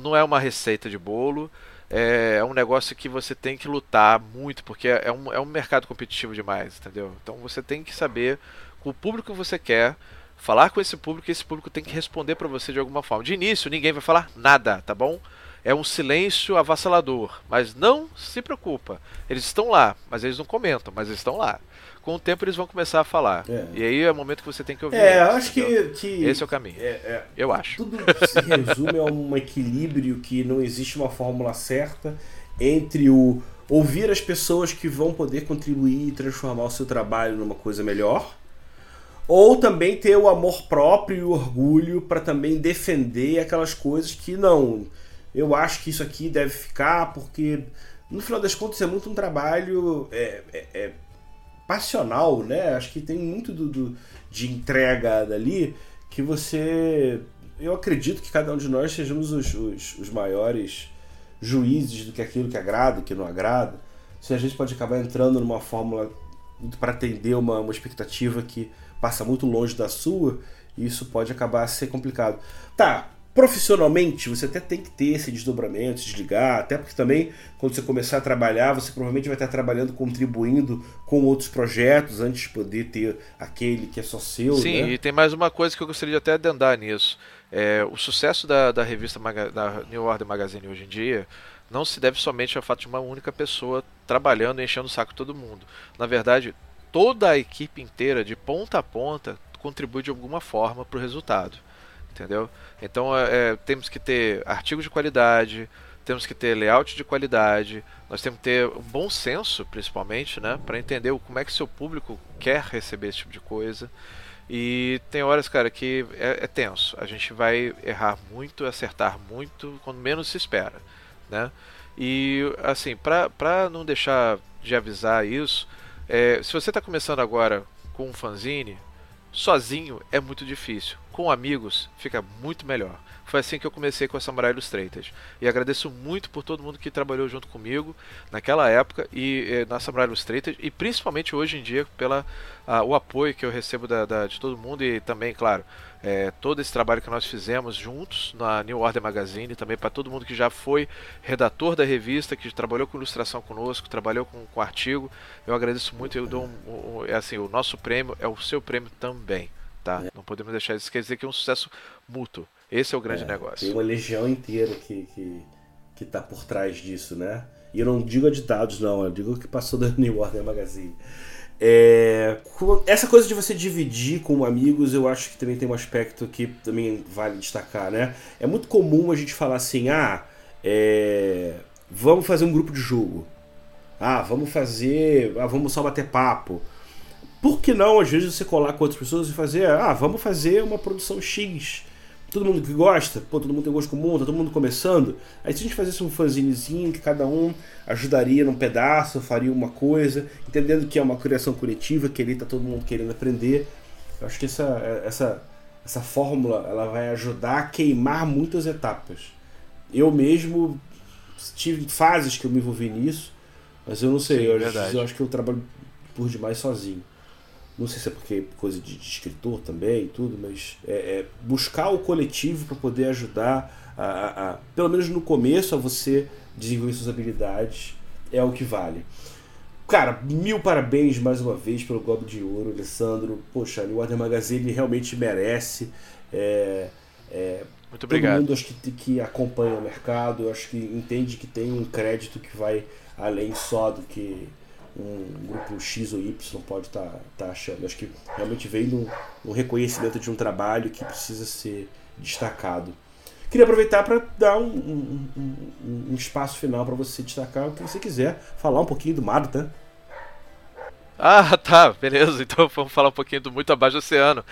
não é uma receita de bolo. É, é um negócio que você tem que lutar muito, porque é um, é um mercado competitivo demais, entendeu? Então você tem que saber o público que você quer, falar com esse público e esse público tem que responder para você de alguma forma. De início, ninguém vai falar nada, tá bom? É um silêncio avassalador, mas não se preocupa. Eles estão lá, mas eles não comentam, mas eles estão lá. Com o tempo eles vão começar a falar. É. E aí é o momento que você tem que ouvir. É, eles, acho que, que, Esse é o caminho. É, é, eu acho. Tudo se resume a um equilíbrio que não existe uma fórmula certa entre o ouvir as pessoas que vão poder contribuir e transformar o seu trabalho numa coisa melhor ou também ter o amor próprio e o orgulho para também defender aquelas coisas que não, eu acho que isso aqui deve ficar, porque no final das contas é muito um trabalho é, é, é passional, né? Acho que tem muito do, do, de entrega dali que você. Eu acredito que cada um de nós sejamos os, os, os maiores juízes do que aquilo que agrada e que não agrada. Se a gente pode acabar entrando numa fórmula para atender uma, uma expectativa que passa muito longe da sua, isso pode acabar a ser complicado. Tá, profissionalmente você até tem que ter esse desdobramento, desligar, até porque também quando você começar a trabalhar, você provavelmente vai estar trabalhando, contribuindo com outros projetos antes de poder ter aquele que é só seu. Sim, né? e tem mais uma coisa que eu gostaria de até adendar nisso. É, o sucesso da, da revista da New Order Magazine hoje em dia não se deve somente ao fato de uma única pessoa trabalhando e enchendo o saco de todo mundo. Na verdade, toda a equipe inteira, de ponta a ponta, contribui de alguma forma para o resultado. Entendeu? Então é, é, temos que ter artigos de qualidade, temos que ter layout de qualidade, nós temos que ter um bom senso, principalmente, né, para entender como é que seu público quer receber esse tipo de coisa. E tem horas, cara, que é, é tenso. A gente vai errar muito, acertar muito quando menos se espera, né? E assim, para não deixar de avisar isso, é, se você está começando agora com um fanzine, sozinho é muito difícil. Com amigos fica muito melhor. Foi assim que eu comecei com a Samurai Illustrated. E agradeço muito por todo mundo que trabalhou junto comigo naquela época e eh, na Samurai Illustrated e principalmente hoje em dia pela ah, o apoio que eu recebo da, da, de todo mundo e também, claro, é, todo esse trabalho que nós fizemos juntos na New Order Magazine, também para todo mundo que já foi redator da revista, que trabalhou com ilustração conosco, trabalhou com, com artigo. Eu agradeço muito. Eu dou um, um, é assim, o nosso prêmio é o seu prêmio também, tá? É. Não podemos deixar isso. Quer dizer que é um sucesso mútuo. Esse é o grande é, negócio. Tem uma legião inteira que, que, que tá por trás disso, né? E eu não digo editados, não, eu digo que passou da New Order Magazine. É, essa coisa de você dividir com amigos, eu acho que também tem um aspecto que também vale destacar, né? É muito comum a gente falar assim, ah, é, vamos fazer um grupo de jogo. Ah, vamos fazer, ah, vamos só bater papo. Por que não, às vezes, você colar com outras pessoas e fazer, ah, vamos fazer uma produção X todo mundo que gosta, pô, todo mundo tem gosto comum, tá todo mundo começando. Aí se a gente fizesse um fanzinezinho que cada um ajudaria num pedaço, faria uma coisa, entendendo que é uma criação coletiva, que ali tá todo mundo querendo aprender. Eu acho que essa, essa, essa fórmula ela vai ajudar a queimar muitas etapas. Eu mesmo tive fases que eu me envolvi nisso, mas eu não sei, Sim, eu, eu acho que eu trabalho por demais sozinho não sei se é porque coisa de, de escritor também tudo, mas é, é buscar o coletivo para poder ajudar, a, a, a, pelo menos no começo, a você desenvolver suas habilidades, é o que vale. Cara, mil parabéns mais uma vez pelo Globo de Ouro, Alessandro. Poxa, o Order Magazine realmente merece. É, é, Muito obrigado. Todo mundo acho que, que acompanha o mercado, acho que entende que tem um crédito que vai além só do que um grupo X ou Y pode estar tá, tá achando. Acho que realmente veio no, no reconhecimento de um trabalho que precisa ser destacado. Queria aproveitar para dar um, um, um, um, espaço final para você destacar o que você quiser, falar um pouquinho do Marta. Ah, tá, beleza. Então vamos falar um pouquinho do Muito Abaixo do Oceano.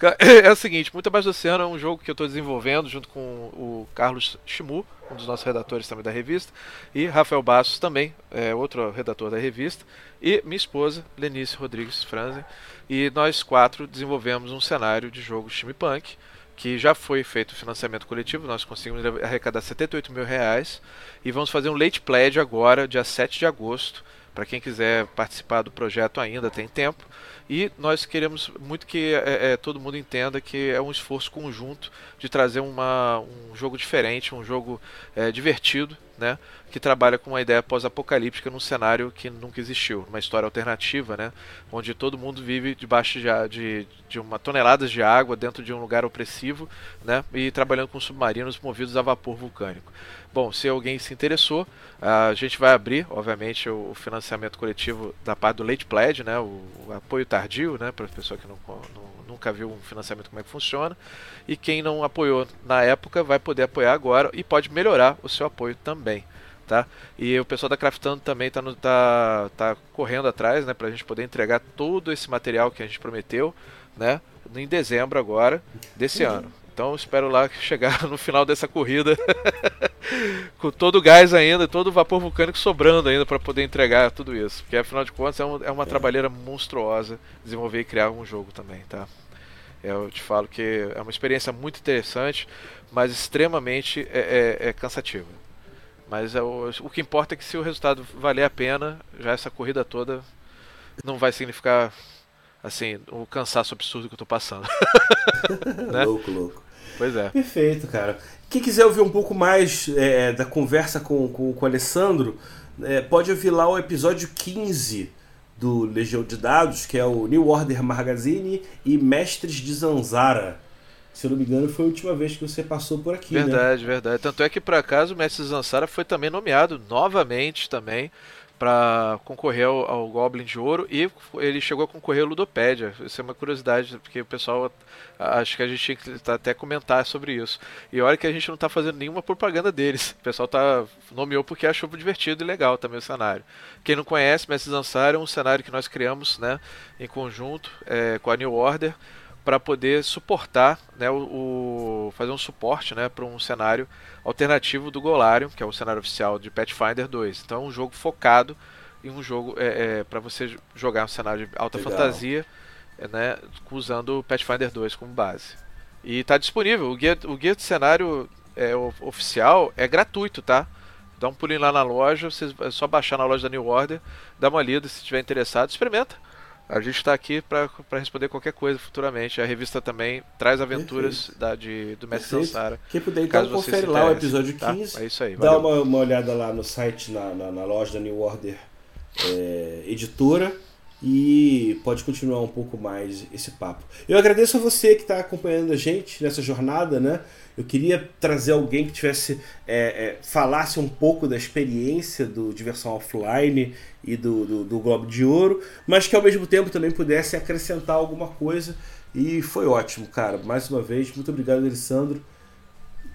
É o seguinte, Muito Abaixo do Oceano é um jogo que eu estou desenvolvendo junto com o Carlos Chimu, um dos nossos redatores também da revista, e Rafael Bastos também, é outro redator da revista, e minha esposa, Lenice Rodrigues Franzen. E nós quatro desenvolvemos um cenário de jogo steampunk, que já foi feito o financiamento coletivo, nós conseguimos arrecadar 78 mil reais, e vamos fazer um late pledge agora, dia 7 de agosto, para quem quiser participar do projeto ainda tem tempo. E nós queremos muito que é, é, todo mundo entenda que é um esforço conjunto de trazer uma, um jogo diferente, um jogo é, divertido, né? que trabalha com uma ideia pós-apocalíptica num cenário que nunca existiu, uma história alternativa, né? onde todo mundo vive debaixo de, de, de uma toneladas de água dentro de um lugar opressivo né? e trabalhando com submarinos movidos a vapor vulcânico. Bom, se alguém se interessou, a gente vai abrir, obviamente, o financiamento coletivo da parte do Late Pledge, né, o, o apoio tardio, né, para a pessoa que não, não, nunca viu um financiamento como é que funciona. E quem não apoiou na época vai poder apoiar agora e pode melhorar o seu apoio também. Tá? E o pessoal da Craftando também está tá, tá correndo atrás né, para a gente poder entregar todo esse material que a gente prometeu né, em dezembro agora desse uhum. ano. Então espero lá chegar no final dessa corrida com todo o gás ainda, todo o vapor vulcânico sobrando ainda para poder entregar tudo isso. Porque afinal de contas é, um, é uma é. trabalheira monstruosa desenvolver e criar um jogo também, tá? Eu te falo que é uma experiência muito interessante, mas extremamente é, é, é cansativa. Mas é o, o que importa é que se o resultado valer a pena, já essa corrida toda não vai significar assim o cansaço absurdo que eu tô passando. né? Louco, louco. Pois é. Perfeito, cara. Quem quiser ouvir um pouco mais é, da conversa com, com, com o Alessandro, é, pode ouvir lá o episódio 15 do Legião de Dados, que é o New Order Magazine e Mestres de Zanzara. Se eu não me engano, foi a última vez que você passou por aqui. Né? Verdade, né? verdade. Tanto é que, por acaso, o Mestre Zansara foi também nomeado novamente também para concorrer ao, ao, Goblin de Ouro e ele chegou a concorrer ao Ludopédia. Isso é uma curiosidade, porque o pessoal acho que a gente tinha que até comentar sobre isso. E olha que a gente não está fazendo nenhuma propaganda deles. O pessoal tá nomeou porque achou divertido e legal também o cenário. Quem não conhece, Mestre Zansar é um cenário que nós criamos, né, em conjunto é, com a New Order para poder suportar, né, o, o fazer um suporte, né, para um cenário alternativo do Golarion, que é o cenário oficial de Pathfinder 2. Então, é um jogo focado em um jogo é, é para você jogar um cenário de alta Legal. fantasia, né, usando o Pathfinder 2 como base. E está disponível. O guia, o guia de cenário é, oficial é gratuito, tá? Dá um pulinho lá na loja, você, é só baixar na loja da New Order, dá uma lida se estiver interessado, experimenta. A gente está aqui para responder qualquer coisa futuramente. A revista também traz aventuras da, de, do Mestre. Sansara. Quem puder, então, confere lá o episódio 15. Tá? É isso aí. Dá uma, uma, olhada lá no site, na, na, na loja da New Order é, Editora e pode continuar um pouco mais esse papo. Eu agradeço a você que está acompanhando a gente nessa jornada, né? Eu queria trazer alguém que tivesse é, é, falasse um pouco da experiência do diversão offline e do, do, do Globo de Ouro, mas que ao mesmo tempo também pudesse acrescentar alguma coisa. E foi ótimo, cara. Mais uma vez, muito obrigado, Alessandro.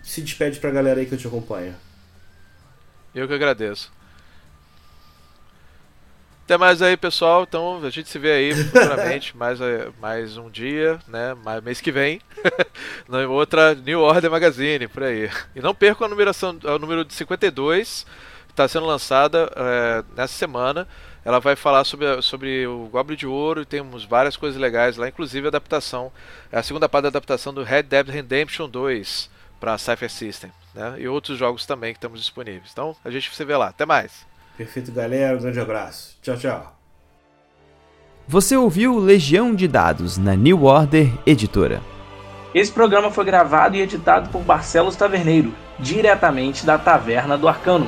Se despede para a galera aí que eu te acompanha. Eu que agradeço. Até mais aí, pessoal. Então a gente se vê aí futuramente, mais, eh, mais um dia, né? Mais mês que vem, outra New Order Magazine, por aí. E não percam a numeração, o número de 52, está sendo lançada é, nessa semana. Ela vai falar sobre, sobre o Goblin de Ouro e temos várias coisas legais lá, inclusive a adaptação, a segunda parte da adaptação do Red Dead Redemption 2 para Cypher System, né? E outros jogos também que estamos disponíveis. Então a gente se vê lá. Até mais. Perfeito, galera. Um grande abraço. Tchau, tchau. Você ouviu Legião de Dados na New Order Editora. Esse programa foi gravado e editado por Barcelos Taverneiro, diretamente da Taverna do Arcano.